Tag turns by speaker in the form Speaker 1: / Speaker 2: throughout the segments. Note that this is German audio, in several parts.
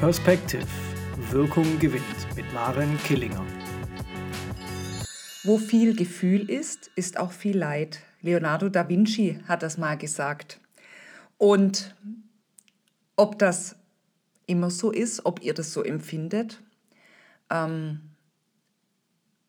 Speaker 1: Perspective. Wirkung gewinnt mit Maren Killinger.
Speaker 2: Wo viel Gefühl ist, ist auch viel Leid. Leonardo da Vinci hat das mal gesagt. Und ob das immer so ist, ob ihr das so empfindet, ähm,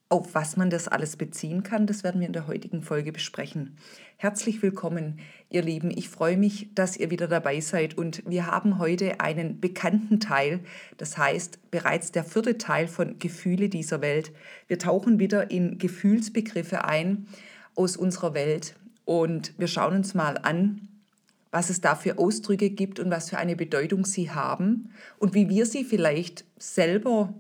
Speaker 2: auf was man das alles beziehen kann, das werden wir in der heutigen Folge besprechen. Herzlich willkommen, ihr Lieben. Ich freue mich, dass ihr wieder dabei seid und wir haben heute einen bekannten Teil, das heißt bereits der vierte Teil von Gefühle dieser Welt. Wir tauchen wieder in Gefühlsbegriffe ein aus unserer Welt und wir schauen uns mal an, was es da für Ausdrücke gibt und was für eine Bedeutung sie haben und wie wir sie vielleicht selber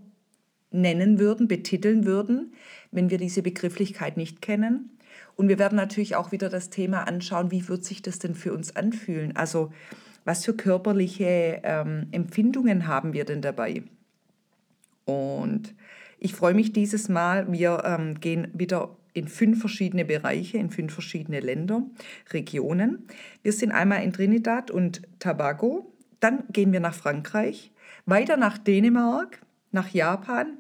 Speaker 2: nennen würden, betiteln würden, wenn wir diese Begrifflichkeit nicht kennen. Und wir werden natürlich auch wieder das Thema anschauen, wie wird sich das denn für uns anfühlen? Also was für körperliche ähm, Empfindungen haben wir denn dabei? Und ich freue mich dieses Mal. Wir ähm, gehen wieder in fünf verschiedene Bereiche, in fünf verschiedene Länder, Regionen. Wir sind einmal in Trinidad und Tobago, dann gehen wir nach Frankreich, weiter nach Dänemark, nach Japan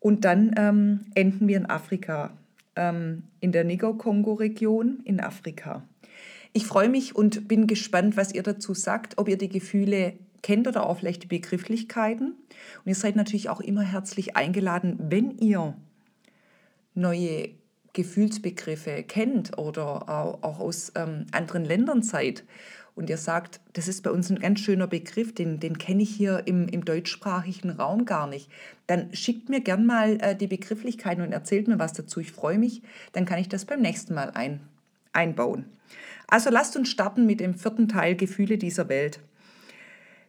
Speaker 2: und dann ähm, enden wir in Afrika, ähm, in der Niger-Kongo-Region in Afrika. Ich freue mich und bin gespannt, was ihr dazu sagt, ob ihr die Gefühle kennt oder auch vielleicht die Begrifflichkeiten. Und ihr seid natürlich auch immer herzlich eingeladen, wenn ihr neue Gefühlsbegriffe kennt oder auch aus ähm, anderen Ländern seid und ihr sagt, das ist bei uns ein ganz schöner Begriff, den, den kenne ich hier im, im deutschsprachigen Raum gar nicht, dann schickt mir gern mal äh, die Begrifflichkeiten und erzählt mir was dazu. Ich freue mich, dann kann ich das beim nächsten Mal ein, einbauen. Also lasst uns starten mit dem vierten Teil Gefühle dieser Welt.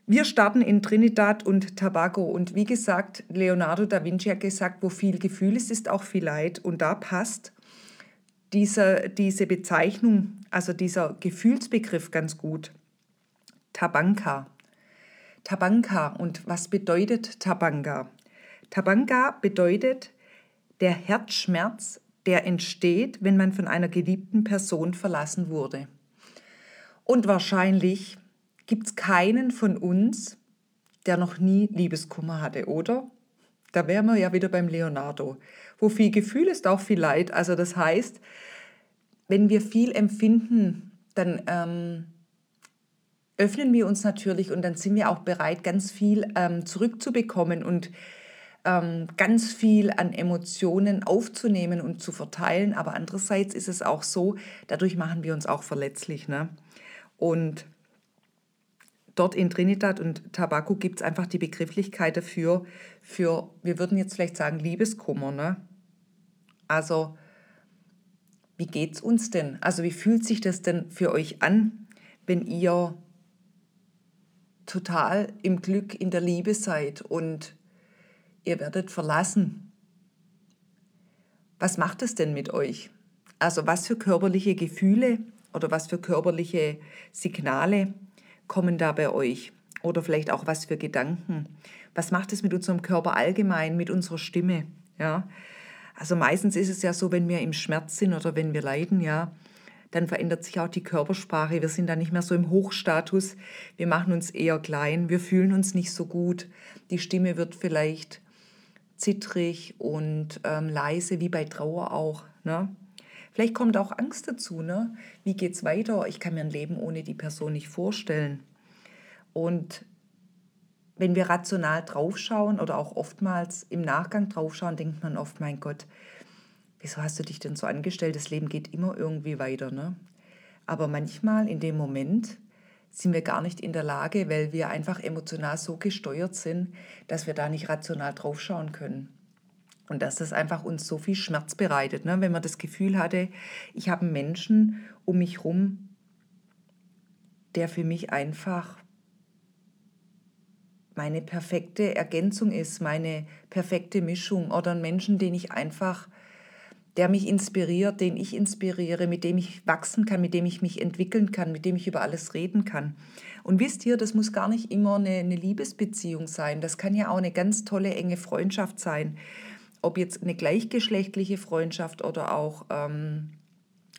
Speaker 2: Wir starten in Trinidad und Tobago und wie gesagt, Leonardo da Vinci hat gesagt, wo viel Gefühl ist, ist auch viel Leid und da passt diese, diese Bezeichnung, also dieser Gefühlsbegriff ganz gut. Tabanka. Tabanka. Und was bedeutet Tabanka? Tabanka bedeutet der Herzschmerz, der entsteht, wenn man von einer geliebten Person verlassen wurde. Und wahrscheinlich gibt es keinen von uns, der noch nie Liebeskummer hatte, oder? Da wären wir ja wieder beim Leonardo. Wo viel Gefühl ist, auch viel Leid. Also das heißt, wenn wir viel empfinden, dann ähm, öffnen wir uns natürlich und dann sind wir auch bereit, ganz viel ähm, zurückzubekommen und ähm, ganz viel an Emotionen aufzunehmen und zu verteilen. Aber andererseits ist es auch so, dadurch machen wir uns auch verletzlich. Ne? Und dort in Trinidad und Tobago gibt es einfach die Begrifflichkeit dafür, für, wir würden jetzt vielleicht sagen, Liebeskummer. Ne? Also, wie geht es uns denn? Also, wie fühlt sich das denn für euch an, wenn ihr total im Glück, in der Liebe seid und ihr werdet verlassen? Was macht es denn mit euch? Also, was für körperliche Gefühle oder was für körperliche Signale kommen da bei euch? Oder vielleicht auch was für Gedanken? Was macht es mit unserem Körper allgemein, mit unserer Stimme? Ja, also meistens ist es ja so, wenn wir im Schmerz sind oder wenn wir leiden, ja, dann verändert sich auch die Körpersprache. Wir sind dann nicht mehr so im Hochstatus. Wir machen uns eher klein. Wir fühlen uns nicht so gut. Die Stimme wird vielleicht zittrig und ähm, leise, wie bei Trauer auch. Ne? Vielleicht kommt auch Angst dazu. Ne? Wie es weiter? Ich kann mir ein Leben ohne die Person nicht vorstellen. Und wenn wir rational draufschauen oder auch oftmals im Nachgang draufschauen, denkt man oft, mein Gott, wieso hast du dich denn so angestellt? Das Leben geht immer irgendwie weiter. Ne? Aber manchmal in dem Moment sind wir gar nicht in der Lage, weil wir einfach emotional so gesteuert sind, dass wir da nicht rational draufschauen können. Und dass das einfach uns so viel Schmerz bereitet. Ne? Wenn man das Gefühl hatte, ich habe einen Menschen um mich herum, der für mich einfach meine perfekte Ergänzung ist, meine perfekte Mischung oder einen Menschen, den ich einfach, der mich inspiriert, den ich inspiriere, mit dem ich wachsen kann, mit dem ich mich entwickeln kann, mit dem ich über alles reden kann. Und wisst ihr, das muss gar nicht immer eine, eine Liebesbeziehung sein. Das kann ja auch eine ganz tolle, enge Freundschaft sein ob jetzt eine gleichgeschlechtliche Freundschaft oder auch ähm,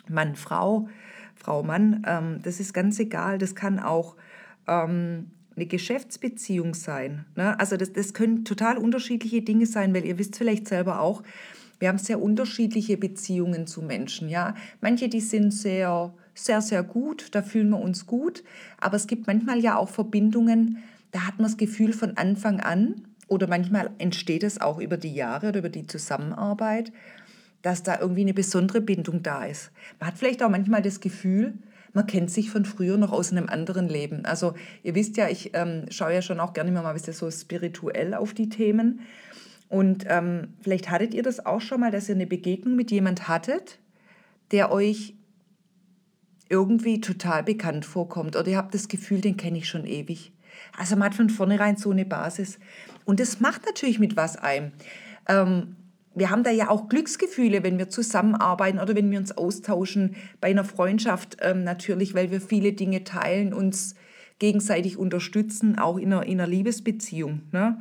Speaker 2: Mann, Frau, Frau, Mann, ähm, das ist ganz egal. Das kann auch ähm, eine Geschäftsbeziehung sein. Ne? Also das, das können total unterschiedliche Dinge sein, weil ihr wisst vielleicht selber auch, wir haben sehr unterschiedliche Beziehungen zu Menschen. Ja? Manche, die sind sehr, sehr, sehr gut, da fühlen wir uns gut, aber es gibt manchmal ja auch Verbindungen, da hat man das Gefühl von Anfang an, oder manchmal entsteht es auch über die Jahre oder über die Zusammenarbeit, dass da irgendwie eine besondere Bindung da ist. Man hat vielleicht auch manchmal das Gefühl, man kennt sich von früher noch aus einem anderen Leben. Also ihr wisst ja, ich ähm, schaue ja schon auch gerne mal ein bisschen so spirituell auf die Themen. Und ähm, vielleicht hattet ihr das auch schon mal, dass ihr eine Begegnung mit jemand hattet, der euch irgendwie total bekannt vorkommt oder ihr habt das Gefühl, den kenne ich schon ewig. Also man hat von vornherein so eine Basis. Und das macht natürlich mit was einem. Ähm, wir haben da ja auch Glücksgefühle, wenn wir zusammenarbeiten oder wenn wir uns austauschen. Bei einer Freundschaft ähm, natürlich, weil wir viele Dinge teilen, uns gegenseitig unterstützen, auch in einer, in einer Liebesbeziehung. Ne?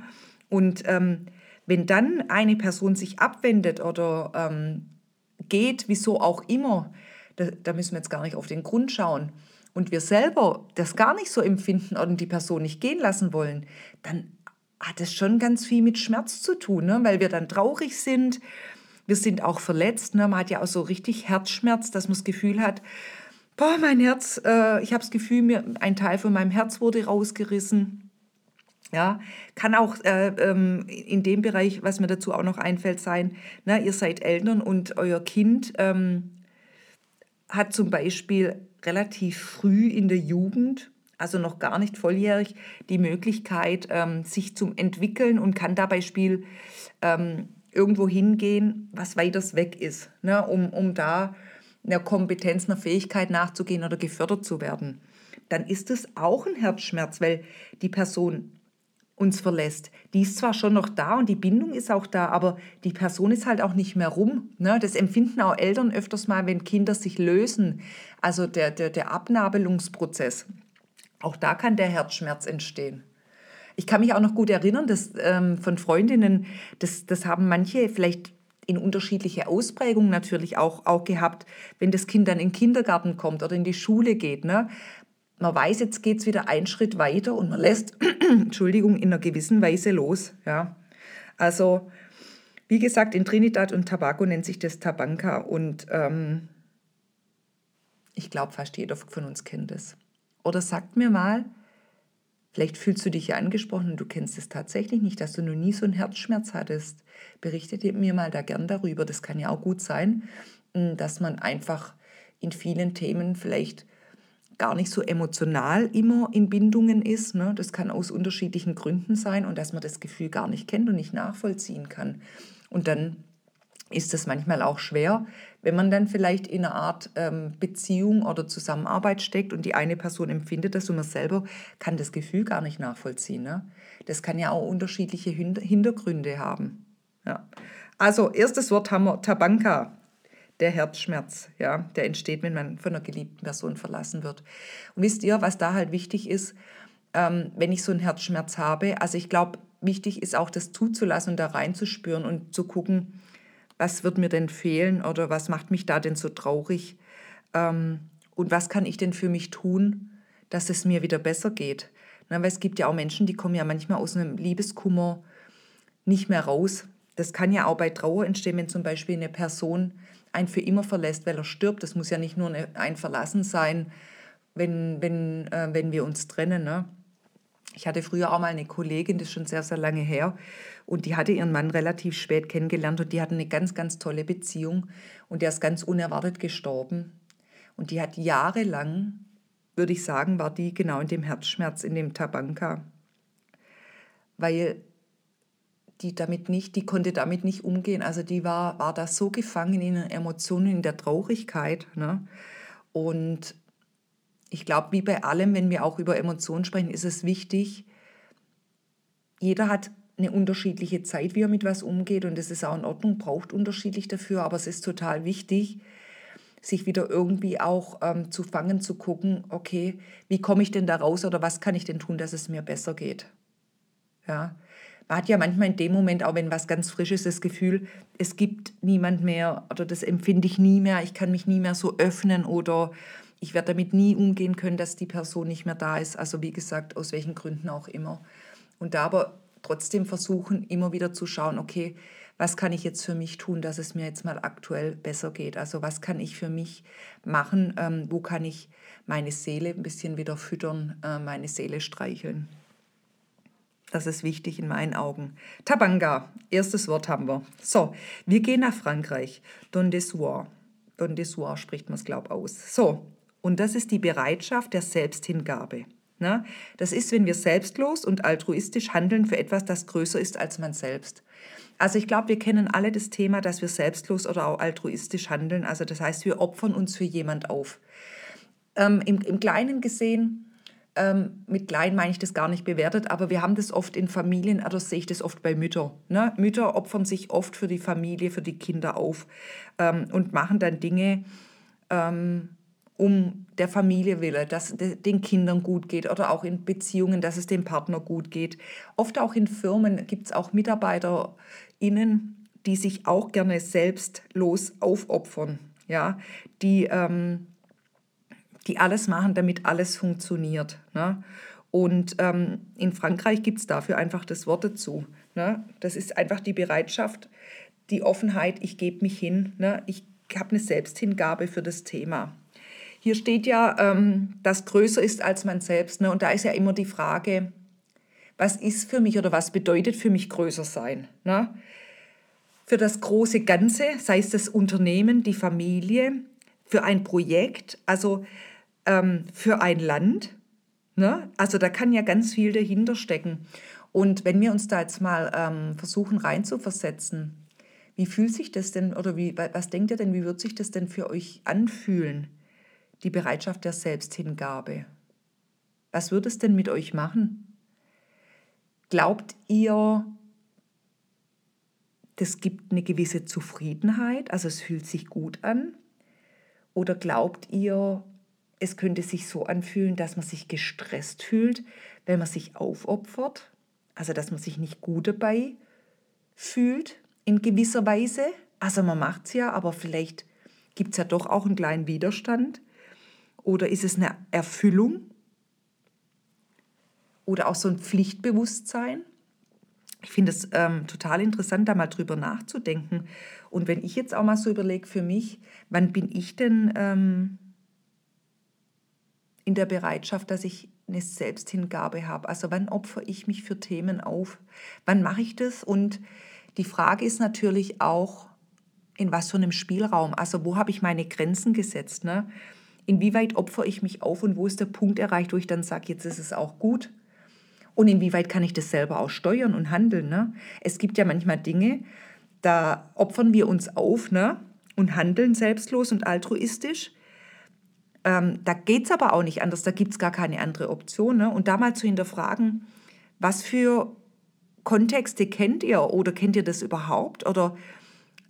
Speaker 2: Und ähm, wenn dann eine Person sich abwendet oder ähm, geht, wieso auch immer, da, da müssen wir jetzt gar nicht auf den Grund schauen, und wir selber das gar nicht so empfinden und die Person nicht gehen lassen wollen, dann hat es schon ganz viel mit Schmerz zu tun, ne? weil wir dann traurig sind. Wir sind auch verletzt. Ne? Man hat ja auch so richtig Herzschmerz, dass man das Gefühl hat, boah, mein Herz, äh, ich habe das Gefühl, mir, ein Teil von meinem Herz wurde rausgerissen. Ja, kann auch äh, ähm, in dem Bereich, was mir dazu auch noch einfällt, sein, ne, ihr seid Eltern und euer Kind ähm, hat zum Beispiel relativ früh in der Jugend also noch gar nicht volljährig, die Möglichkeit, ähm, sich zu entwickeln und kann dabei Spiel ähm, irgendwo hingehen, was weiters weg ist, ne, um, um da einer Kompetenz, einer Fähigkeit nachzugehen oder gefördert zu werden. Dann ist es auch ein Herzschmerz, weil die Person uns verlässt. Die ist zwar schon noch da und die Bindung ist auch da, aber die Person ist halt auch nicht mehr rum. Ne? Das empfinden auch Eltern öfters mal, wenn Kinder sich lösen. Also der, der, der Abnabelungsprozess. Auch da kann der Herzschmerz entstehen. Ich kann mich auch noch gut erinnern, dass ähm, von Freundinnen, das, das haben manche vielleicht in unterschiedliche Ausprägungen natürlich auch, auch gehabt, wenn das Kind dann in den Kindergarten kommt oder in die Schule geht. Ne? Man weiß, jetzt geht es wieder einen Schritt weiter und man lässt, Entschuldigung, in einer gewissen Weise los. Ja? Also, wie gesagt, in Trinidad und Tobago nennt sich das Tabanka und ähm, ich glaube, fast jeder von uns kennt es. Oder sagt mir mal, vielleicht fühlst du dich ja angesprochen und du kennst es tatsächlich nicht, dass du noch nie so einen Herzschmerz hattest. Berichte mir mal da gern darüber. Das kann ja auch gut sein, hm, dass man einfach in vielen Themen vielleicht gar nicht so emotional immer in Bindungen ist. Ne? Das kann aus unterschiedlichen Gründen sein und dass man das Gefühl gar nicht kennt und nicht nachvollziehen kann. Und dann ist es manchmal auch schwer, wenn man dann vielleicht in einer Art ähm, Beziehung oder Zusammenarbeit steckt und die eine Person empfindet das und man selber kann das Gefühl gar nicht nachvollziehen. Ne? Das kann ja auch unterschiedliche Hintergründe haben. Ja. Also erstes Wort haben wir Tabanka, der Herzschmerz, ja, der entsteht, wenn man von einer geliebten Person verlassen wird. Und wisst ihr, was da halt wichtig ist, ähm, wenn ich so einen Herzschmerz habe? Also ich glaube, wichtig ist auch das zuzulassen und da reinzuspüren und zu gucken, was wird mir denn fehlen oder was macht mich da denn so traurig ähm, und was kann ich denn für mich tun, dass es mir wieder besser geht. Na, weil es gibt ja auch Menschen, die kommen ja manchmal aus einem Liebeskummer nicht mehr raus. Das kann ja auch bei Trauer entstehen, wenn zum Beispiel eine Person einen für immer verlässt, weil er stirbt. Das muss ja nicht nur ein Verlassen sein, wenn, wenn, äh, wenn wir uns trennen. Ne? Ich hatte früher auch mal eine Kollegin, das ist schon sehr, sehr lange her, und die hatte ihren Mann relativ spät kennengelernt und die hatten eine ganz, ganz tolle Beziehung und der ist ganz unerwartet gestorben. Und die hat jahrelang, würde ich sagen, war die genau in dem Herzschmerz, in dem Tabanka, weil die damit nicht, die konnte damit nicht umgehen. Also die war, war da so gefangen in den Emotionen, in der Traurigkeit. Ne? Und ich glaube, wie bei allem, wenn wir auch über Emotionen sprechen, ist es wichtig, jeder hat eine unterschiedliche Zeit, wie er mit was umgeht und das ist auch in Ordnung, braucht unterschiedlich dafür, aber es ist total wichtig, sich wieder irgendwie auch ähm, zu fangen, zu gucken, okay, wie komme ich denn da raus oder was kann ich denn tun, dass es mir besser geht. Ja, man hat ja manchmal in dem Moment, auch wenn was ganz frisch ist, das Gefühl, es gibt niemand mehr oder das empfinde ich nie mehr, ich kann mich nie mehr so öffnen oder ich werde damit nie umgehen können, dass die Person nicht mehr da ist. Also wie gesagt, aus welchen Gründen auch immer. Und da aber trotzdem versuchen, immer wieder zu schauen, okay, was kann ich jetzt für mich tun, dass es mir jetzt mal aktuell besser geht? Also was kann ich für mich machen? Ähm, wo kann ich meine Seele ein bisschen wieder füttern, äh, meine Seele streicheln? Das ist wichtig in meinen Augen. Tabanga, erstes Wort haben wir. So, wir gehen nach Frankreich. Don Dessoir. Don Dessoir spricht man es, glaube ich, aus. So, und das ist die Bereitschaft der Selbsthingabe. Ne? Das ist, wenn wir selbstlos und altruistisch handeln für etwas, das größer ist als man selbst. Also ich glaube, wir kennen alle das Thema, dass wir selbstlos oder auch altruistisch handeln. Also das heißt, wir opfern uns für jemand auf. Ähm, im, Im Kleinen gesehen, ähm, mit klein meine ich das gar nicht bewertet, aber wir haben das oft in Familien, oder sehe ich das oft bei Müttern. Ne? Mütter opfern sich oft für die Familie, für die Kinder auf ähm, und machen dann Dinge, ähm, um der Familie willen, dass den Kindern gut geht oder auch in Beziehungen, dass es dem Partner gut geht. Oft auch in Firmen gibt es auch MitarbeiterInnen, die sich auch gerne selbstlos aufopfern, ja, die, ähm, die alles machen, damit alles funktioniert. Ne? Und ähm, in Frankreich gibt es dafür einfach das Wort dazu. Ne? Das ist einfach die Bereitschaft, die Offenheit, ich gebe mich hin, ne? ich habe eine Selbsthingabe für das Thema. Hier steht ja, ähm, dass größer ist als man selbst. Ne? Und da ist ja immer die Frage, was ist für mich oder was bedeutet für mich größer sein? Ne? Für das große Ganze, sei es das Unternehmen, die Familie, für ein Projekt, also ähm, für ein Land. Ne? Also da kann ja ganz viel dahinter stecken. Und wenn wir uns da jetzt mal ähm, versuchen reinzuversetzen, wie fühlt sich das denn oder wie, was denkt ihr denn, wie wird sich das denn für euch anfühlen? Die Bereitschaft der Selbsthingabe. Was wird es denn mit euch machen? Glaubt ihr, das gibt eine gewisse Zufriedenheit, also es fühlt sich gut an? Oder glaubt ihr, es könnte sich so anfühlen, dass man sich gestresst fühlt, wenn man sich aufopfert? Also dass man sich nicht gut dabei fühlt in gewisser Weise? Also man macht es ja, aber vielleicht gibt es ja doch auch einen kleinen Widerstand. Oder ist es eine Erfüllung? Oder auch so ein Pflichtbewusstsein? Ich finde es ähm, total interessant, da mal drüber nachzudenken. Und wenn ich jetzt auch mal so überlege für mich, wann bin ich denn ähm, in der Bereitschaft, dass ich eine Selbsthingabe habe? Also wann opfere ich mich für Themen auf? Wann mache ich das? Und die Frage ist natürlich auch, in was für einem Spielraum? Also wo habe ich meine Grenzen gesetzt? Ne? Inwieweit opfere ich mich auf und wo ist der Punkt erreicht, wo ich dann sage, jetzt ist es auch gut. Und inwieweit kann ich das selber auch steuern und handeln. Ne? Es gibt ja manchmal Dinge, da opfern wir uns auf ne? und handeln selbstlos und altruistisch. Ähm, da geht es aber auch nicht anders, da gibt es gar keine andere Option. Ne? Und da mal zu hinterfragen, was für Kontexte kennt ihr oder kennt ihr das überhaupt? Oder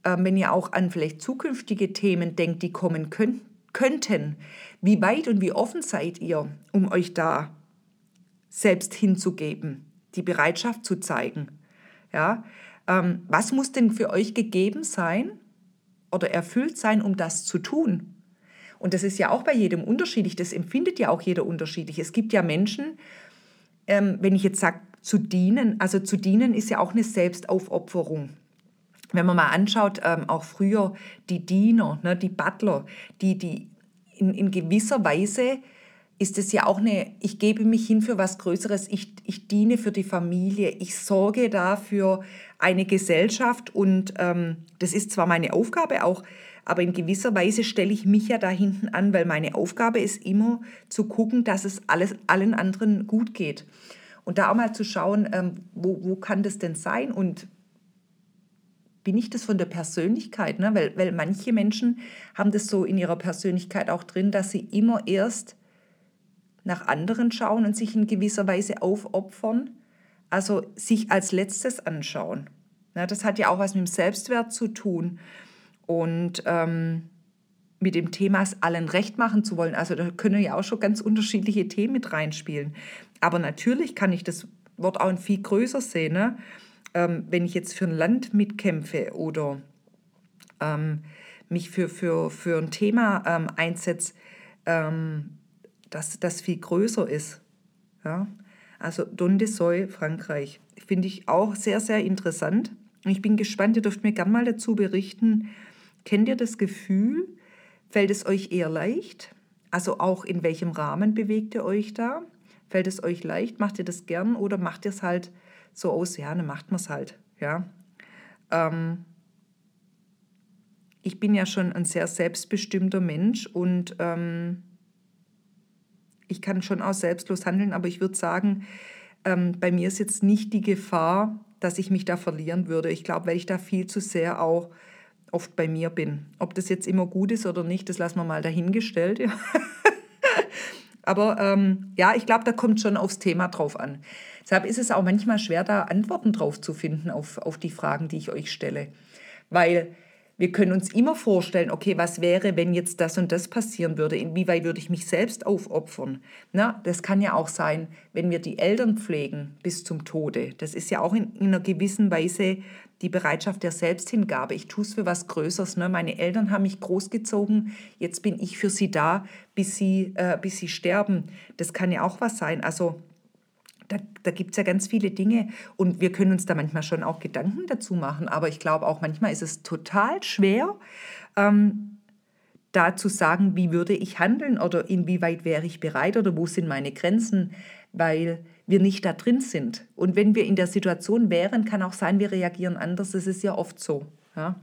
Speaker 2: äh, wenn ihr auch an vielleicht zukünftige Themen denkt, die kommen könnten, könnten. Wie weit und wie offen seid ihr, um euch da selbst hinzugeben, die Bereitschaft zu zeigen? Ja, ähm, was muss denn für euch gegeben sein oder erfüllt sein, um das zu tun? Und das ist ja auch bei jedem unterschiedlich, das empfindet ja auch jeder unterschiedlich. Es gibt ja Menschen, ähm, wenn ich jetzt sage, zu dienen, also zu dienen ist ja auch eine Selbstaufopferung wenn man mal anschaut, ähm, auch früher die Diener, ne, die Butler, die, die in, in gewisser Weise ist es ja auch eine, ich gebe mich hin für was Größeres, ich, ich diene für die Familie, ich sorge dafür eine Gesellschaft und ähm, das ist zwar meine Aufgabe auch, aber in gewisser Weise stelle ich mich ja da hinten an, weil meine Aufgabe ist immer zu gucken, dass es alles, allen anderen gut geht. Und da auch mal zu schauen, ähm, wo, wo kann das denn sein und bin ich das von der Persönlichkeit, ne? weil, weil manche Menschen haben das so in ihrer Persönlichkeit auch drin, dass sie immer erst nach anderen schauen und sich in gewisser Weise aufopfern, also sich als letztes anschauen. Ne? Das hat ja auch was mit dem Selbstwert zu tun und ähm, mit dem Thema es allen recht machen zu wollen. Also da können ja auch schon ganz unterschiedliche Themen mit reinspielen. Aber natürlich kann ich das Wort auch ein viel größer sehen. Ne? Ähm, wenn ich jetzt für ein Land mitkämpfe oder ähm, mich für, für, für ein Thema ähm, einsetze, ähm, dass das viel größer ist. Ja? Also Don de Soy, Frankreich. Finde ich auch sehr, sehr interessant. Ich bin gespannt, ihr dürft mir gerne mal dazu berichten. Kennt ihr das Gefühl? Fällt es euch eher leicht? Also auch in welchem Rahmen bewegt ihr euch da? Fällt es euch leicht? Macht ihr das gern oder macht ihr es halt so aus? Ja, dann macht man es halt. Ja. Ähm, ich bin ja schon ein sehr selbstbestimmter Mensch und ähm, ich kann schon auch selbstlos handeln, aber ich würde sagen, ähm, bei mir ist jetzt nicht die Gefahr, dass ich mich da verlieren würde. Ich glaube, weil ich da viel zu sehr auch oft bei mir bin. Ob das jetzt immer gut ist oder nicht, das lassen wir mal dahingestellt. Ja. Aber ähm, ja, ich glaube, da kommt schon aufs Thema drauf an. Deshalb ist es auch manchmal schwer, da Antworten drauf zu finden auf, auf die Fragen, die ich euch stelle. Weil wir können uns immer vorstellen, okay, was wäre, wenn jetzt das und das passieren würde? Inwieweit würde ich mich selbst aufopfern? Na, das kann ja auch sein, wenn wir die Eltern pflegen bis zum Tode. Das ist ja auch in, in einer gewissen Weise die Bereitschaft der Selbsthingabe. Ich tue es für was Größeres. Ne? Meine Eltern haben mich großgezogen, jetzt bin ich für sie da, bis sie, äh, bis sie sterben. Das kann ja auch was sein. Also da, da gibt es ja ganz viele Dinge und wir können uns da manchmal schon auch Gedanken dazu machen, aber ich glaube auch manchmal ist es total schwer, ähm, da zu sagen, wie würde ich handeln oder inwieweit wäre ich bereit oder wo sind meine Grenzen, weil wir nicht da drin sind. Und wenn wir in der Situation wären, kann auch sein, wir reagieren anders. Das ist ja oft so. Ja?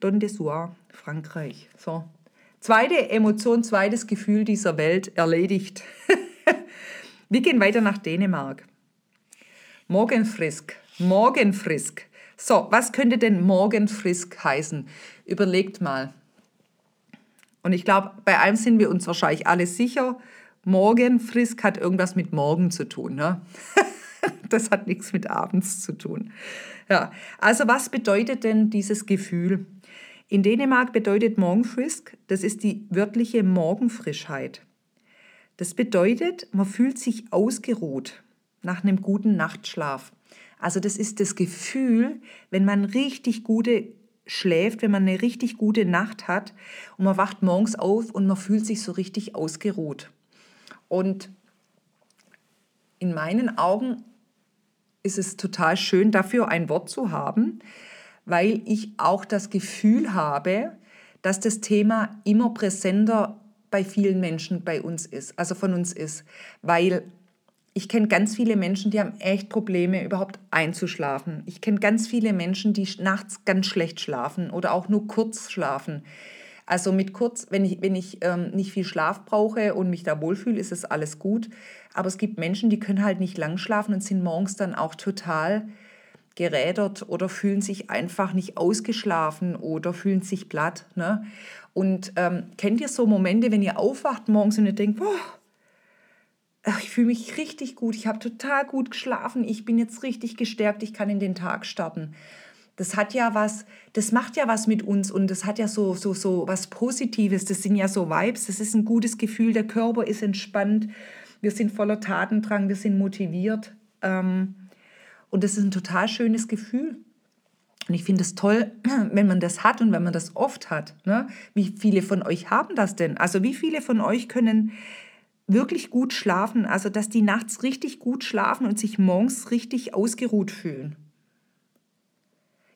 Speaker 2: Don de Soir, Frankreich. So. Zweite Emotion, zweites Gefühl dieser Welt erledigt. Wir gehen weiter nach Dänemark. Morgenfrisk. Morgenfrisk. So, was könnte denn Morgenfrisk heißen? Überlegt mal. Und ich glaube, bei allem sind wir uns wahrscheinlich alle sicher. Morgenfrisk hat irgendwas mit morgen zu tun. Ne? das hat nichts mit abends zu tun. Ja, also was bedeutet denn dieses Gefühl? In Dänemark bedeutet Morgenfrisk, das ist die wörtliche Morgenfrischheit. Das bedeutet, man fühlt sich ausgeruht nach einem guten Nachtschlaf. Also das ist das Gefühl, wenn man richtig gute schläft, wenn man eine richtig gute Nacht hat und man wacht morgens auf und man fühlt sich so richtig ausgeruht. Und in meinen Augen ist es total schön, dafür ein Wort zu haben, weil ich auch das Gefühl habe, dass das Thema immer präsenter bei vielen Menschen bei uns ist, also von uns ist. Weil ich kenne ganz viele Menschen, die haben echt Probleme, überhaupt einzuschlafen. Ich kenne ganz viele Menschen, die nachts ganz schlecht schlafen oder auch nur kurz schlafen. Also mit kurz, wenn ich, wenn ich ähm, nicht viel Schlaf brauche und mich da wohlfühle, ist es alles gut. Aber es gibt Menschen, die können halt nicht lang schlafen und sind morgens dann auch total gerädert oder fühlen sich einfach nicht ausgeschlafen oder fühlen sich platt. Ne? Und ähm, kennt ihr so Momente, wenn ihr aufwacht morgens und ihr denkt, boah, ich fühle mich richtig gut, ich habe total gut geschlafen, ich bin jetzt richtig gestärkt, ich kann in den Tag starten. Das hat ja was, das macht ja was mit uns und das hat ja so, so, so was Positives, das sind ja so Vibes, das ist ein gutes Gefühl, der Körper ist entspannt, wir sind voller Tatendrang, wir sind motiviert ähm, und das ist ein total schönes Gefühl. Und ich finde es toll, wenn man das hat und wenn man das oft hat. Ne? Wie viele von euch haben das denn? Also wie viele von euch können wirklich gut schlafen, also dass die nachts richtig gut schlafen und sich morgens richtig ausgeruht fühlen?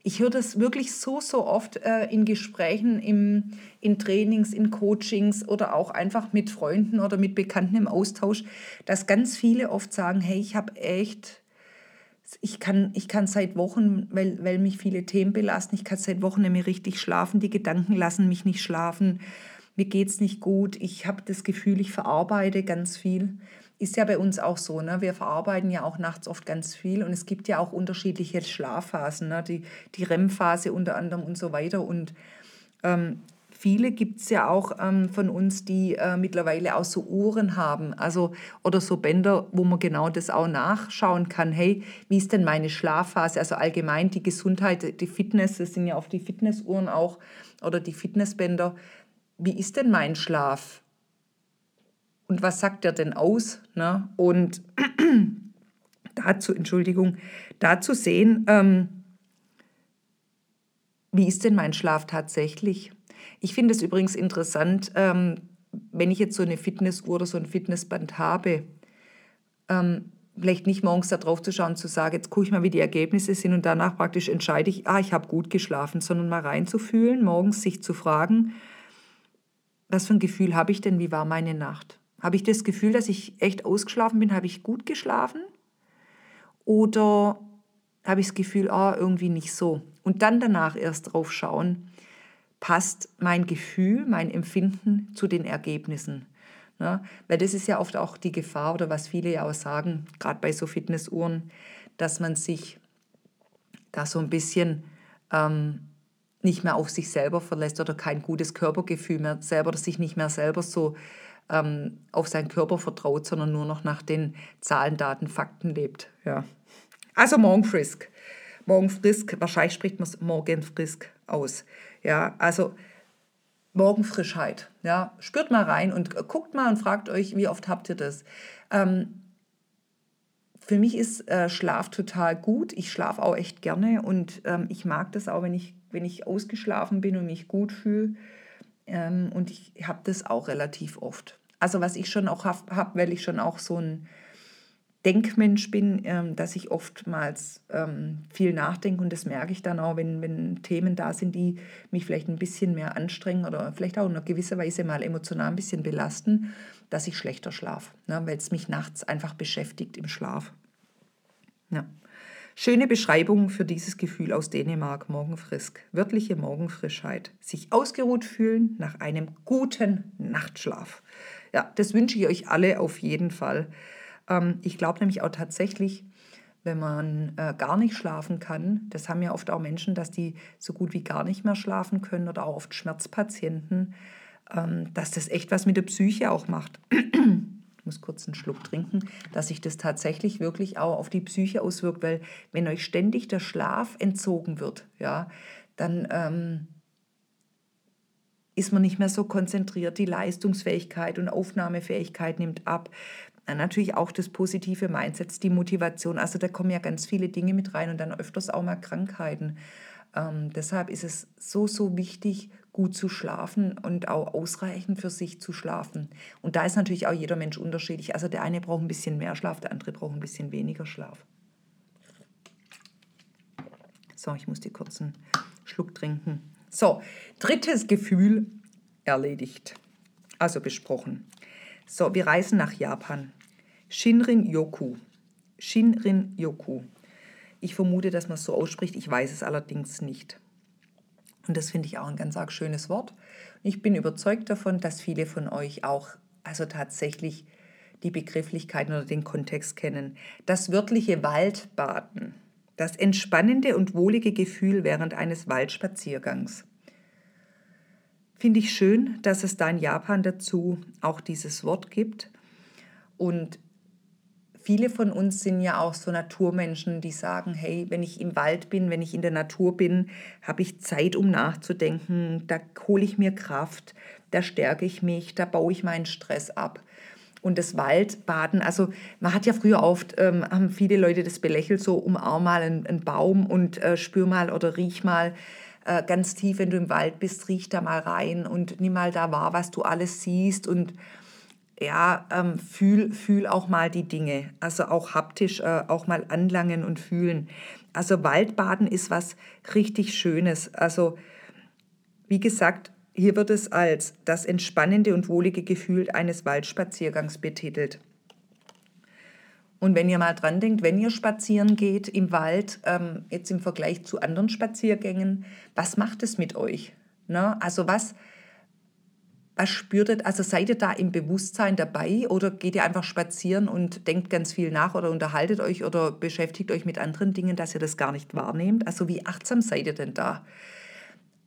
Speaker 2: Ich höre das wirklich so, so oft äh, in Gesprächen, im, in Trainings, in Coachings oder auch einfach mit Freunden oder mit Bekannten im Austausch, dass ganz viele oft sagen, hey, ich habe echt ich kann, ich kann seit Wochen, weil, weil mich viele Themen belasten, ich kann seit Wochen nicht mehr richtig schlafen, die Gedanken lassen mich nicht schlafen, mir geht es nicht gut, ich habe das Gefühl, ich verarbeite ganz viel. Ist ja bei uns auch so, ne? wir verarbeiten ja auch nachts oft ganz viel und es gibt ja auch unterschiedliche Schlafphasen, ne? die, die REM-Phase unter anderem und so weiter. Und ähm, viele gibt es ja auch ähm, von uns, die äh, mittlerweile auch so Uhren haben, also oder so Bänder, wo man genau das auch nachschauen kann. Hey, wie ist denn meine Schlafphase? Also allgemein die Gesundheit, die Fitness, das sind ja oft die Fitnessuhren auch oder die Fitnessbänder. Wie ist denn mein Schlaf? Und was sagt er denn aus? Ne? Und dazu, Entschuldigung, dazu sehen, ähm, wie ist denn mein Schlaf tatsächlich? Ich finde es übrigens interessant, ähm, wenn ich jetzt so eine Fitnessuhr oder so ein Fitnessband habe, ähm, vielleicht nicht morgens da drauf zu schauen, zu sagen, jetzt gucke ich mal, wie die Ergebnisse sind und danach praktisch entscheide ich, ah, ich habe gut geschlafen, sondern mal reinzufühlen, morgens sich zu fragen, was für ein Gefühl habe ich denn, wie war meine Nacht? Habe ich das Gefühl, dass ich echt ausgeschlafen bin? Habe ich gut geschlafen? Oder habe ich das Gefühl, ah, irgendwie nicht so? Und dann danach erst drauf schauen, passt mein Gefühl, mein Empfinden zu den Ergebnissen? Ne? Weil das ist ja oft auch die Gefahr oder was viele ja auch sagen, gerade bei so Fitnessuhren, dass man sich da so ein bisschen ähm, nicht mehr auf sich selber verlässt oder kein gutes Körpergefühl mehr selber oder sich nicht mehr selber so ähm, auf seinen Körper vertraut, sondern nur noch nach den Zahlen, Daten, Fakten lebt. Ja. Also morgen frisk. Wahrscheinlich spricht man es morgen frisk aus. Ja, also Morgenfrischheit. Ja, spürt mal rein und guckt mal und fragt euch, wie oft habt ihr das? Ähm, für mich ist äh, Schlaf total gut. Ich schlafe auch echt gerne und ähm, ich mag das auch, wenn ich, wenn ich ausgeschlafen bin und mich gut fühle. Ähm, und ich habe das auch relativ oft. Also was ich schon auch habe, hab, weil ich schon auch so ein Denkmensch bin, ähm, dass ich oftmals ähm, viel nachdenke und das merke ich dann auch, wenn, wenn Themen da sind, die mich vielleicht ein bisschen mehr anstrengen oder vielleicht auch in einer gewisser Weise mal emotional ein bisschen belasten, dass ich schlechter schlafe, ne, weil es mich nachts einfach beschäftigt im Schlaf. Ja. Schöne Beschreibung für dieses Gefühl aus Dänemark, Morgenfrisk. Wörtliche Morgenfrischheit. Sich ausgeruht fühlen nach einem guten Nachtschlaf. Ja, das wünsche ich euch alle auf jeden Fall. Ähm, ich glaube nämlich auch tatsächlich, wenn man äh, gar nicht schlafen kann, das haben ja oft auch Menschen, dass die so gut wie gar nicht mehr schlafen können oder auch oft Schmerzpatienten, ähm, dass das echt was mit der Psyche auch macht. ich muss kurz einen Schluck trinken, dass sich das tatsächlich wirklich auch auf die Psyche auswirkt, weil wenn euch ständig der Schlaf entzogen wird, ja, dann ähm, ist man nicht mehr so konzentriert, die Leistungsfähigkeit und Aufnahmefähigkeit nimmt ab natürlich auch das positive Mindset, die Motivation. Also da kommen ja ganz viele Dinge mit rein und dann öfters auch mal Krankheiten. Ähm, deshalb ist es so, so wichtig, gut zu schlafen und auch ausreichend für sich zu schlafen. Und da ist natürlich auch jeder Mensch unterschiedlich. Also der eine braucht ein bisschen mehr Schlaf, der andere braucht ein bisschen weniger Schlaf. So, ich muss die kurzen Schluck trinken. So, drittes Gefühl erledigt. Also besprochen. So, wir reisen nach Japan. Shinrin-yoku. Shinrin-yoku. Ich vermute, dass man es so ausspricht, ich weiß es allerdings nicht. Und das finde ich auch ein ganz arg schönes Wort. Ich bin überzeugt davon, dass viele von euch auch also tatsächlich die Begrifflichkeiten oder den Kontext kennen. Das wörtliche Waldbaden, das entspannende und wohlige Gefühl während eines Waldspaziergangs. Finde ich schön, dass es da in Japan dazu auch dieses Wort gibt. Und viele von uns sind ja auch so Naturmenschen, die sagen, hey, wenn ich im Wald bin, wenn ich in der Natur bin, habe ich Zeit, um nachzudenken, da hole ich mir Kraft, da stärke ich mich, da baue ich meinen Stress ab. Und das Waldbaden, also man hat ja früher oft, ähm, haben viele Leute das belächelt, so umarm mal einen, einen Baum und äh, spür mal oder riech mal äh, ganz tief, wenn du im Wald bist, riech da mal rein und nimm mal da wahr, was du alles siehst und ja, ähm, fühl, fühl auch mal die Dinge, also auch haptisch äh, auch mal anlangen und fühlen. Also Waldbaden ist was richtig Schönes. Also wie gesagt, hier wird es als das entspannende und wohlige Gefühl eines Waldspaziergangs betitelt. Und wenn ihr mal dran denkt, wenn ihr spazieren geht im Wald, ähm, jetzt im Vergleich zu anderen Spaziergängen, was macht es mit euch? Ne? Also was, was spürt ihr, also seid ihr da im Bewusstsein dabei oder geht ihr einfach spazieren und denkt ganz viel nach oder unterhaltet euch oder beschäftigt euch mit anderen Dingen, dass ihr das gar nicht wahrnehmt? Also wie achtsam seid ihr denn da?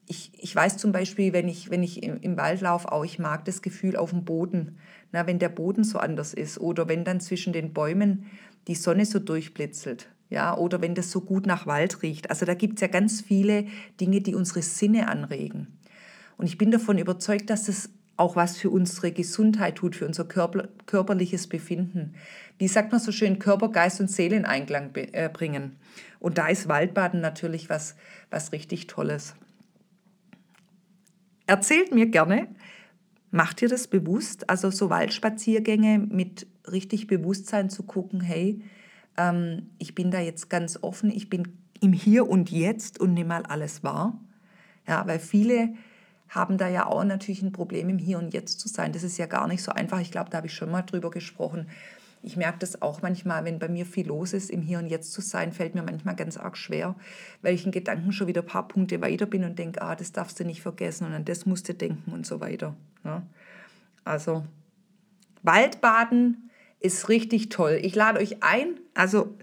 Speaker 2: Ich, ich weiß zum Beispiel, wenn ich, wenn ich im, Wald laufe, auch ich mag das Gefühl auf dem Boden, na, wenn der Boden so anders ist oder wenn dann zwischen den Bäumen die Sonne so durchblitzelt. Ja, oder wenn das so gut nach Wald riecht. Also da gibt es ja ganz viele Dinge, die unsere Sinne anregen. Und ich bin davon überzeugt, dass das auch was für unsere Gesundheit tut, für unser Körper, körperliches Befinden. Wie sagt man so schön, Körper, Geist und Seele in Einklang äh, bringen. Und da ist Waldbaden natürlich was, was richtig Tolles. Erzählt mir gerne, Macht ihr das bewusst? Also so Waldspaziergänge mit richtig Bewusstsein zu gucken, hey, ähm, ich bin da jetzt ganz offen, ich bin im Hier und Jetzt und nehme mal alles wahr. Ja, weil viele haben da ja auch natürlich ein Problem, im Hier und Jetzt zu sein. Das ist ja gar nicht so einfach. Ich glaube, da habe ich schon mal drüber gesprochen. Ich merke das auch manchmal, wenn bei mir viel los ist, im Hier und Jetzt zu sein, fällt mir manchmal ganz arg schwer, weil ich in Gedanken schon wieder ein paar Punkte weiter bin und denke, ah, das darfst du nicht vergessen und an das musst du denken und so weiter. Ja. Also Waldbaden ist richtig toll. Ich lade euch ein, also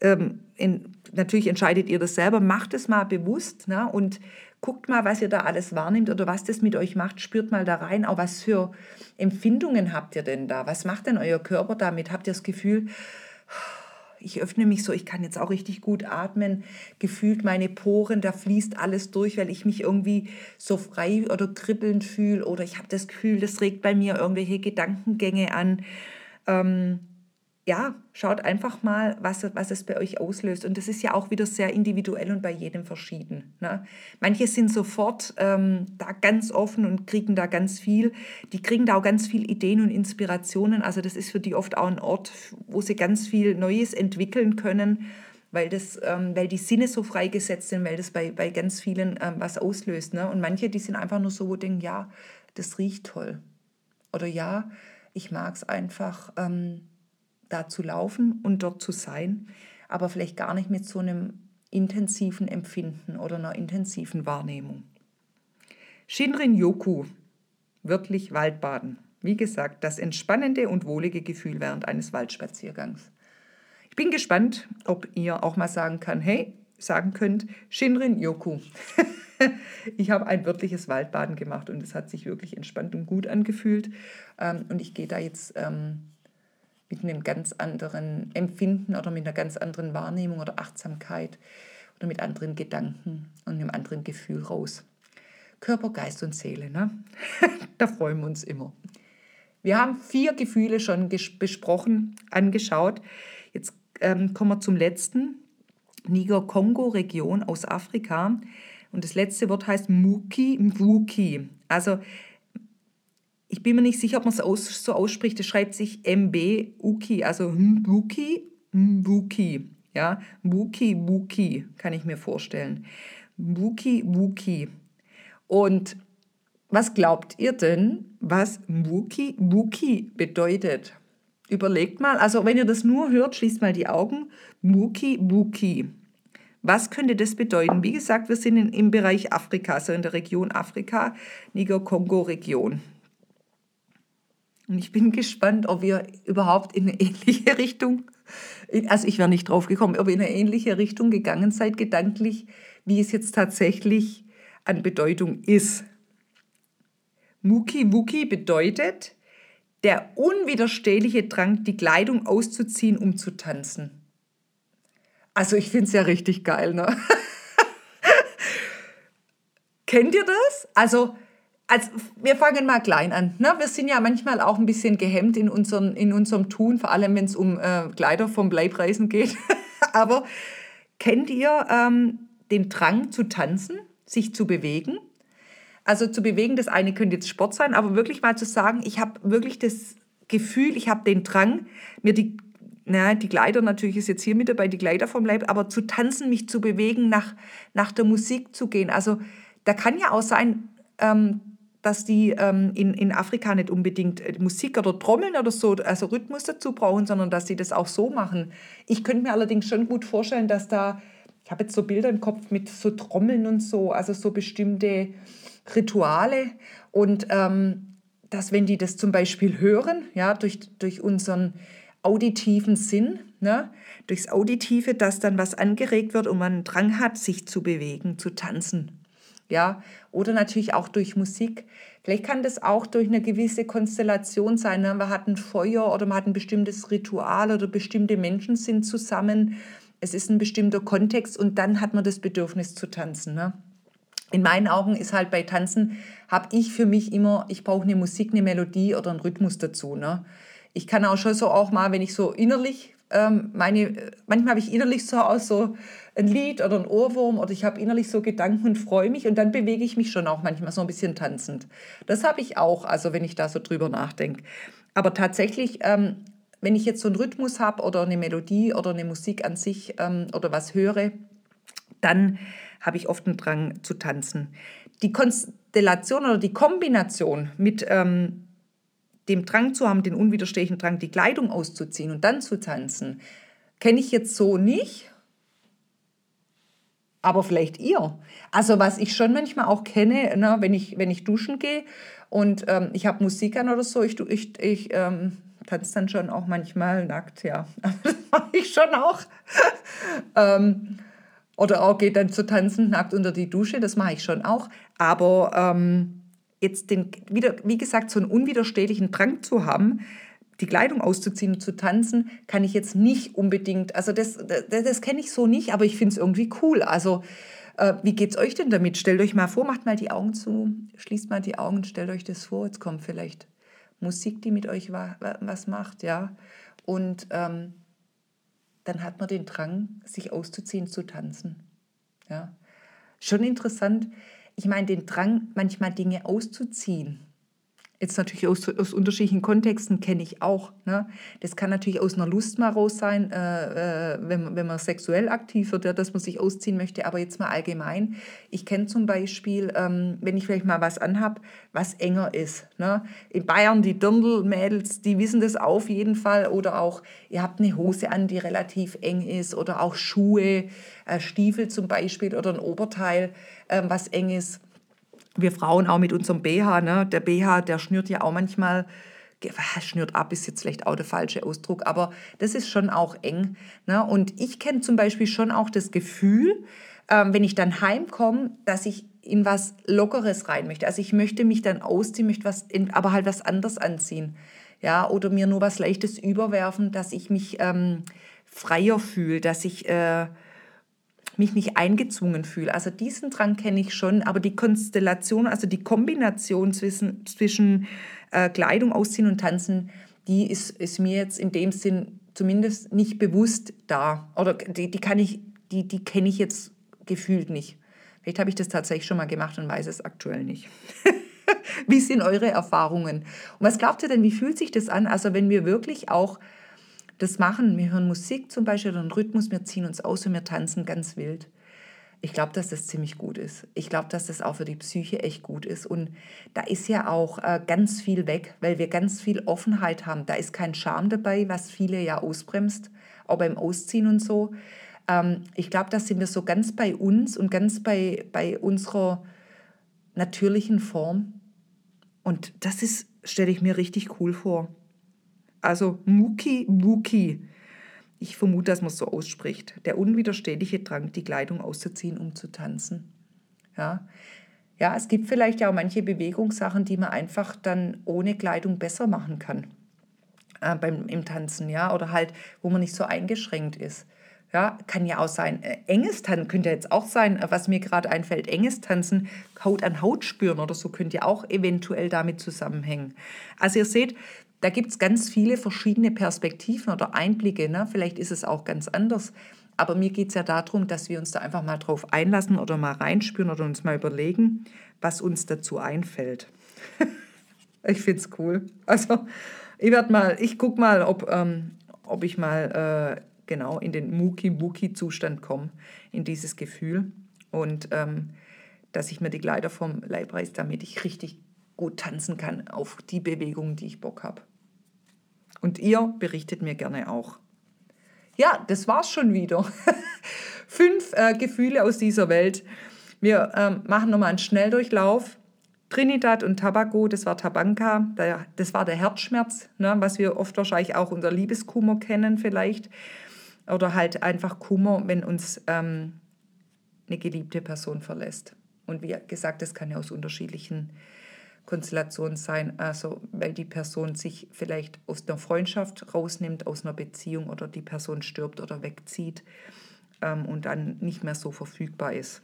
Speaker 2: ähm, in, natürlich entscheidet ihr das selber, macht es mal bewusst ne, und guckt mal, was ihr da alles wahrnimmt oder was das mit euch macht. Spürt mal da rein, auch was für Empfindungen habt ihr denn da? Was macht denn euer Körper damit? Habt ihr das Gefühl, ich öffne mich so, ich kann jetzt auch richtig gut atmen, gefühlt meine Poren, da fließt alles durch, weil ich mich irgendwie so frei oder kribbelnd fühle oder ich habe das Gefühl, das regt bei mir irgendwelche Gedankengänge an. Ähm, ja, schaut einfach mal, was, was es bei euch auslöst. Und das ist ja auch wieder sehr individuell und bei jedem verschieden. Ne? Manche sind sofort ähm, da ganz offen und kriegen da ganz viel. Die kriegen da auch ganz viel Ideen und Inspirationen. Also das ist für die oft auch ein Ort, wo sie ganz viel Neues entwickeln können, weil, das, ähm, weil die Sinne so freigesetzt sind, weil das bei, bei ganz vielen ähm, was auslöst. Ne? Und manche, die sind einfach nur so, wo denken, ja, das riecht toll. Oder ja, ich mag es einfach ähm, da zu laufen und dort zu sein, aber vielleicht gar nicht mit so einem intensiven Empfinden oder einer intensiven Wahrnehmung. Shinrin Yoku, wirklich Waldbaden. Wie gesagt, das entspannende und wohlige Gefühl während eines Waldspaziergangs. Ich bin gespannt, ob ihr auch mal sagen kann, hey, sagen könnt, Shinrin Yoku. ich habe ein wirkliches Waldbaden gemacht und es hat sich wirklich entspannt und gut angefühlt. Ähm, und ich gehe da jetzt ähm, mit einem ganz anderen Empfinden oder mit einer ganz anderen Wahrnehmung oder Achtsamkeit oder mit anderen Gedanken und einem anderen Gefühl raus. Körper, Geist und Seele, ne? da freuen wir uns immer. Wir haben vier Gefühle schon besprochen, angeschaut. Jetzt ähm, kommen wir zum letzten. Niger-Kongo-Region aus Afrika. Und das letzte Wort heißt Muki Mvuki. Also ich bin mir nicht sicher, ob man es aus, so ausspricht. Es schreibt sich MB Uki, also Mbuki, Mbuki. Ja, Mbuki, Mbuki, kann ich mir vorstellen. Mbuki, Mbuki. Und was glaubt ihr denn, was Mbuki, Mbuki bedeutet? Überlegt mal, also wenn ihr das nur hört, schließt mal die Augen. Mbuki, Mbuki. Was könnte das bedeuten? Wie gesagt, wir sind in, im Bereich Afrika, also in der Region Afrika, Niger-Kongo-Region. Und ich bin gespannt, ob ihr überhaupt in eine ähnliche Richtung, also ich wäre nicht drauf gekommen, ob ihr in eine ähnliche Richtung gegangen seid, gedanklich, wie es jetzt tatsächlich an Bedeutung ist. Muki Wuki bedeutet der unwiderstehliche Drang, die Kleidung auszuziehen, um zu tanzen. Also ich finde es ja richtig geil, ne? Kennt ihr das? Also, also wir fangen mal klein an. Ne? Wir sind ja manchmal auch ein bisschen gehemmt in, unseren, in unserem Tun, vor allem wenn es um äh, Kleider vom Bleibreisen geht. Aber kennt ihr ähm, den Drang zu tanzen, sich zu bewegen? Also zu bewegen, das eine könnte jetzt Sport sein, aber wirklich mal zu sagen, ich habe wirklich das Gefühl, ich habe den Drang, mir die na, die Kleider natürlich ist jetzt hier mit dabei, die Kleider vom Leib, aber zu tanzen, mich zu bewegen, nach, nach der Musik zu gehen. Also da kann ja auch sein, ähm, dass die ähm, in, in Afrika nicht unbedingt äh, Musik oder Trommeln oder so, also Rhythmus dazu brauchen, sondern dass sie das auch so machen. Ich könnte mir allerdings schon gut vorstellen, dass da, ich habe jetzt so Bilder im Kopf mit so Trommeln und so, also so bestimmte Rituale und ähm, dass wenn die das zum Beispiel hören, ja, durch, durch unseren auditiven Sinn, ne? durchs Auditive, dass dann was angeregt wird und man einen Drang hat, sich zu bewegen, zu tanzen. Ja, oder natürlich auch durch Musik. Vielleicht kann das auch durch eine gewisse Konstellation sein. Ne? Man hat ein Feuer oder man hat ein bestimmtes Ritual oder bestimmte Menschen sind zusammen. Es ist ein bestimmter Kontext und dann hat man das Bedürfnis zu tanzen. Ne? In meinen Augen ist halt bei Tanzen, habe ich für mich immer, ich brauche eine Musik, eine Melodie oder einen Rhythmus dazu. Ne? ich kann auch schon so auch mal, wenn ich so innerlich ähm, meine, manchmal habe ich innerlich so aus so ein Lied oder ein Ohrwurm oder ich habe innerlich so Gedanken und freue mich und dann bewege ich mich schon auch manchmal so ein bisschen tanzend. Das habe ich auch, also wenn ich da so drüber nachdenke. Aber tatsächlich, ähm, wenn ich jetzt so einen Rhythmus habe oder eine Melodie oder eine Musik an sich ähm, oder was höre, dann habe ich oft einen Drang zu tanzen. Die Konstellation oder die Kombination mit ähm, dem Drang zu haben, den unwiderstehlichen Drang, die Kleidung auszuziehen und dann zu tanzen, kenne ich jetzt so nicht. Aber vielleicht ihr. Also was ich schon manchmal auch kenne, ne, wenn, ich, wenn ich duschen gehe und ähm, ich habe Musik an oder so, ich, ich, ich ähm, tanze dann schon auch manchmal nackt, ja. das mache ich schon auch. ähm, oder auch geht dann zu tanzen nackt unter die Dusche, das mache ich schon auch. Aber ähm, jetzt den, wieder, wie gesagt, so einen unwiderstehlichen Drang zu haben, die Kleidung auszuziehen und zu tanzen, kann ich jetzt nicht unbedingt, also das, das, das kenne ich so nicht, aber ich finde es irgendwie cool. Also äh, wie geht es euch denn damit? Stellt euch mal vor, macht mal die Augen zu, schließt mal die Augen stellt euch das vor. Jetzt kommt vielleicht Musik, die mit euch wa was macht, ja. Und ähm, dann hat man den Drang, sich auszuziehen, zu tanzen. Ja. Schon interessant. Ich meine, den Drang, manchmal Dinge auszuziehen, Jetzt natürlich aus, aus unterschiedlichen Kontexten kenne ich auch. Ne? Das kann natürlich aus einer Lust mal raus sein, äh, äh, wenn, wenn man sexuell aktiv wird, ja, dass man sich ausziehen möchte. Aber jetzt mal allgemein. Ich kenne zum Beispiel, ähm, wenn ich vielleicht mal was anhab, was enger ist. Ne? In Bayern, die Dirndl-Mädels, die wissen das auf jeden Fall. Oder auch, ihr habt eine Hose an, die relativ eng ist. Oder auch Schuhe, äh, Stiefel zum Beispiel oder ein Oberteil, äh, was eng ist wir Frauen auch mit unserem BH, ne? der BH, der schnürt ja auch manchmal, schnürt ab ist jetzt vielleicht auch der falsche Ausdruck, aber das ist schon auch eng. Ne? Und ich kenne zum Beispiel schon auch das Gefühl, ähm, wenn ich dann heimkomme, dass ich in was Lockeres rein möchte. Also ich möchte mich dann ausziehen, möchte was in, aber halt was anderes anziehen. Ja, oder mir nur was Leichtes überwerfen, dass ich mich ähm, freier fühle, dass ich äh, mich nicht eingezwungen fühle. Also diesen Drang kenne ich schon, aber die Konstellation, also die Kombination zwischen, zwischen äh, Kleidung, Ausziehen und Tanzen, die ist, ist mir jetzt in dem Sinn zumindest nicht bewusst da. Oder die, die kann ich, die, die kenne ich jetzt gefühlt nicht. Vielleicht habe ich das tatsächlich schon mal gemacht und weiß es aktuell nicht. wie sind eure Erfahrungen? Und was glaubt ihr denn, wie fühlt sich das an? Also wenn wir wirklich auch das machen. Wir hören Musik zum Beispiel oder einen Rhythmus, wir ziehen uns aus und wir tanzen ganz wild. Ich glaube, dass das ziemlich gut ist. Ich glaube, dass das auch für die Psyche echt gut ist. Und da ist ja auch äh, ganz viel weg, weil wir ganz viel Offenheit haben. Da ist kein Charme dabei, was viele ja ausbremst, auch beim Ausziehen und so. Ähm, ich glaube, da sind wir so ganz bei uns und ganz bei, bei unserer natürlichen Form. Und das ist, stelle ich mir richtig cool vor. Also Muki Muki. Ich vermute, dass man es so ausspricht. Der unwiderstehliche Drang, die Kleidung auszuziehen, um zu tanzen. Ja. ja, es gibt vielleicht ja auch manche Bewegungssachen, die man einfach dann ohne Kleidung besser machen kann äh, beim, im Tanzen, ja, oder halt, wo man nicht so eingeschränkt ist. Ja, kann ja auch sein. Äh, enges Tanzen könnte jetzt auch sein, äh, was mir gerade einfällt. Enges Tanzen, Haut an Haut spüren oder so könnte ja auch eventuell damit zusammenhängen. Also ihr seht, da gibt es ganz viele verschiedene Perspektiven oder Einblicke. Ne? Vielleicht ist es auch ganz anders. Aber mir geht es ja darum, dass wir uns da einfach mal drauf einlassen oder mal reinspüren oder uns mal überlegen, was uns dazu einfällt. ich finde es cool. Also ich werde mal, ich gucke mal, ob, ähm, ob ich mal äh, genau in den Muki-Muki-Zustand komme, in dieses Gefühl. Und ähm, dass ich mir die Kleider vom Leib reiße, damit ich richtig gut tanzen kann auf die Bewegungen, die ich Bock habe. Und ihr berichtet mir gerne auch. Ja, das war's schon wieder. Fünf äh, Gefühle aus dieser Welt. Wir ähm, machen nochmal einen Schnelldurchlauf. Trinidad und Tobago, das war Tabanka, das war der Herzschmerz, ne, was wir oft wahrscheinlich auch unter Liebeskummer kennen vielleicht. Oder halt einfach Kummer, wenn uns ähm, eine geliebte Person verlässt. Und wie gesagt, das kann ja aus unterschiedlichen Konstellation sein, also weil die Person sich vielleicht aus einer Freundschaft rausnimmt, aus einer Beziehung oder die Person stirbt oder wegzieht ähm, und dann nicht mehr so verfügbar ist.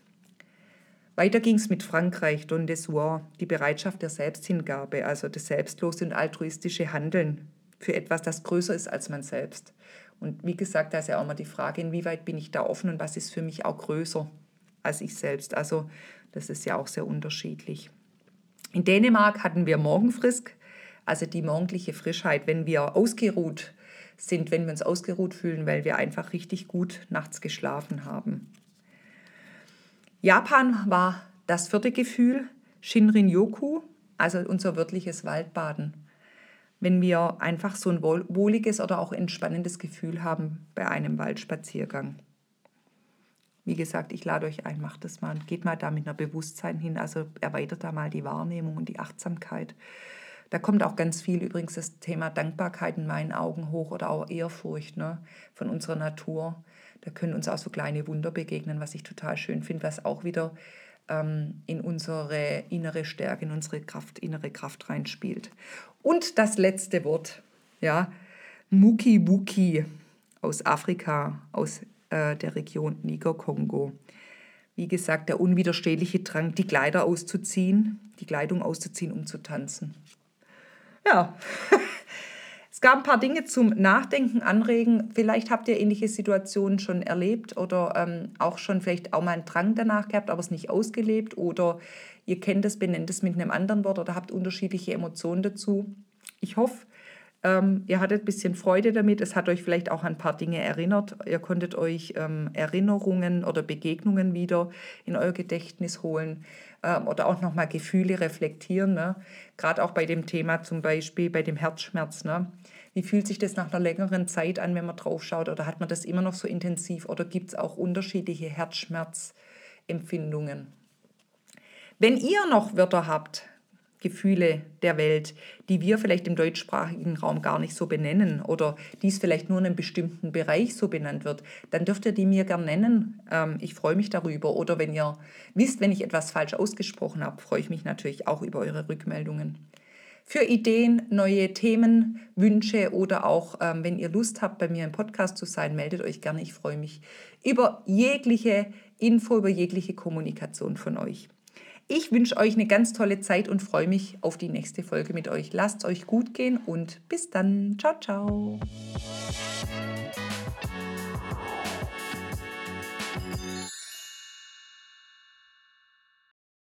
Speaker 2: Weiter ging es mit Frankreich, Don Desoir, die Bereitschaft der Selbsthingabe, also das selbstlose und altruistische Handeln für etwas, das größer ist als man selbst. Und wie gesagt, da ist ja auch mal die Frage, inwieweit bin ich da offen und was ist für mich auch größer als ich selbst. Also das ist ja auch sehr unterschiedlich. In Dänemark hatten wir Morgenfrisk, also die morgendliche Frischheit, wenn wir ausgeruht sind, wenn wir uns ausgeruht fühlen, weil wir einfach richtig gut nachts geschlafen haben. Japan war das vierte Gefühl, Shinrin-yoku, also unser wörtliches Waldbaden. Wenn wir einfach so ein wohliges oder auch entspannendes Gefühl haben bei einem Waldspaziergang. Wie gesagt, ich lade euch ein, macht das mal und geht mal da mit einer Bewusstsein hin, also erweitert da mal die Wahrnehmung und die Achtsamkeit. Da kommt auch ganz viel übrigens das Thema Dankbarkeit in meinen Augen hoch oder auch Ehrfurcht ne, von unserer Natur. Da können uns auch so kleine Wunder begegnen, was ich total schön finde, was auch wieder ähm, in unsere innere Stärke, in unsere Kraft, innere Kraft reinspielt. Und das letzte Wort, ja, Muki Buki aus Afrika, aus äh, der Region Niger-Kongo. Wie gesagt, der unwiderstehliche Drang, die Kleider auszuziehen, die Kleidung auszuziehen, um zu tanzen. Ja, es gab ein paar Dinge zum Nachdenken, Anregen. Vielleicht habt ihr ähnliche Situationen schon erlebt oder ähm, auch schon vielleicht auch mal einen Drang danach gehabt, aber es nicht ausgelebt oder ihr kennt es, benennt es mit einem anderen Wort oder habt unterschiedliche Emotionen dazu. Ich hoffe, ähm, ihr hattet ein bisschen Freude damit. Es hat euch vielleicht auch an ein paar Dinge erinnert. Ihr konntet euch ähm, Erinnerungen oder Begegnungen wieder in euer Gedächtnis holen ähm, oder auch nochmal Gefühle reflektieren. Ne? Gerade auch bei dem Thema zum Beispiel bei dem Herzschmerz. Ne? Wie fühlt sich das nach einer längeren Zeit an, wenn man drauf schaut? Oder hat man das immer noch so intensiv? Oder gibt es auch unterschiedliche Herzschmerzempfindungen? Wenn ihr noch Wörter habt, Gefühle der Welt, die wir vielleicht im deutschsprachigen Raum gar nicht so benennen oder dies vielleicht nur in einem bestimmten Bereich so benannt wird, dann dürft ihr die mir gern nennen. Ähm, ich freue mich darüber. Oder wenn ihr wisst, wenn ich etwas falsch ausgesprochen habe, freue ich mich natürlich auch über eure Rückmeldungen. Für Ideen, neue Themen, Wünsche oder auch, ähm, wenn ihr Lust habt, bei mir im Podcast zu sein, meldet euch gerne. Ich freue mich über jegliche Info, über jegliche Kommunikation von euch. Ich wünsche euch eine ganz tolle Zeit und freue mich auf die nächste Folge mit euch. Lasst euch gut gehen und bis dann. Ciao, ciao.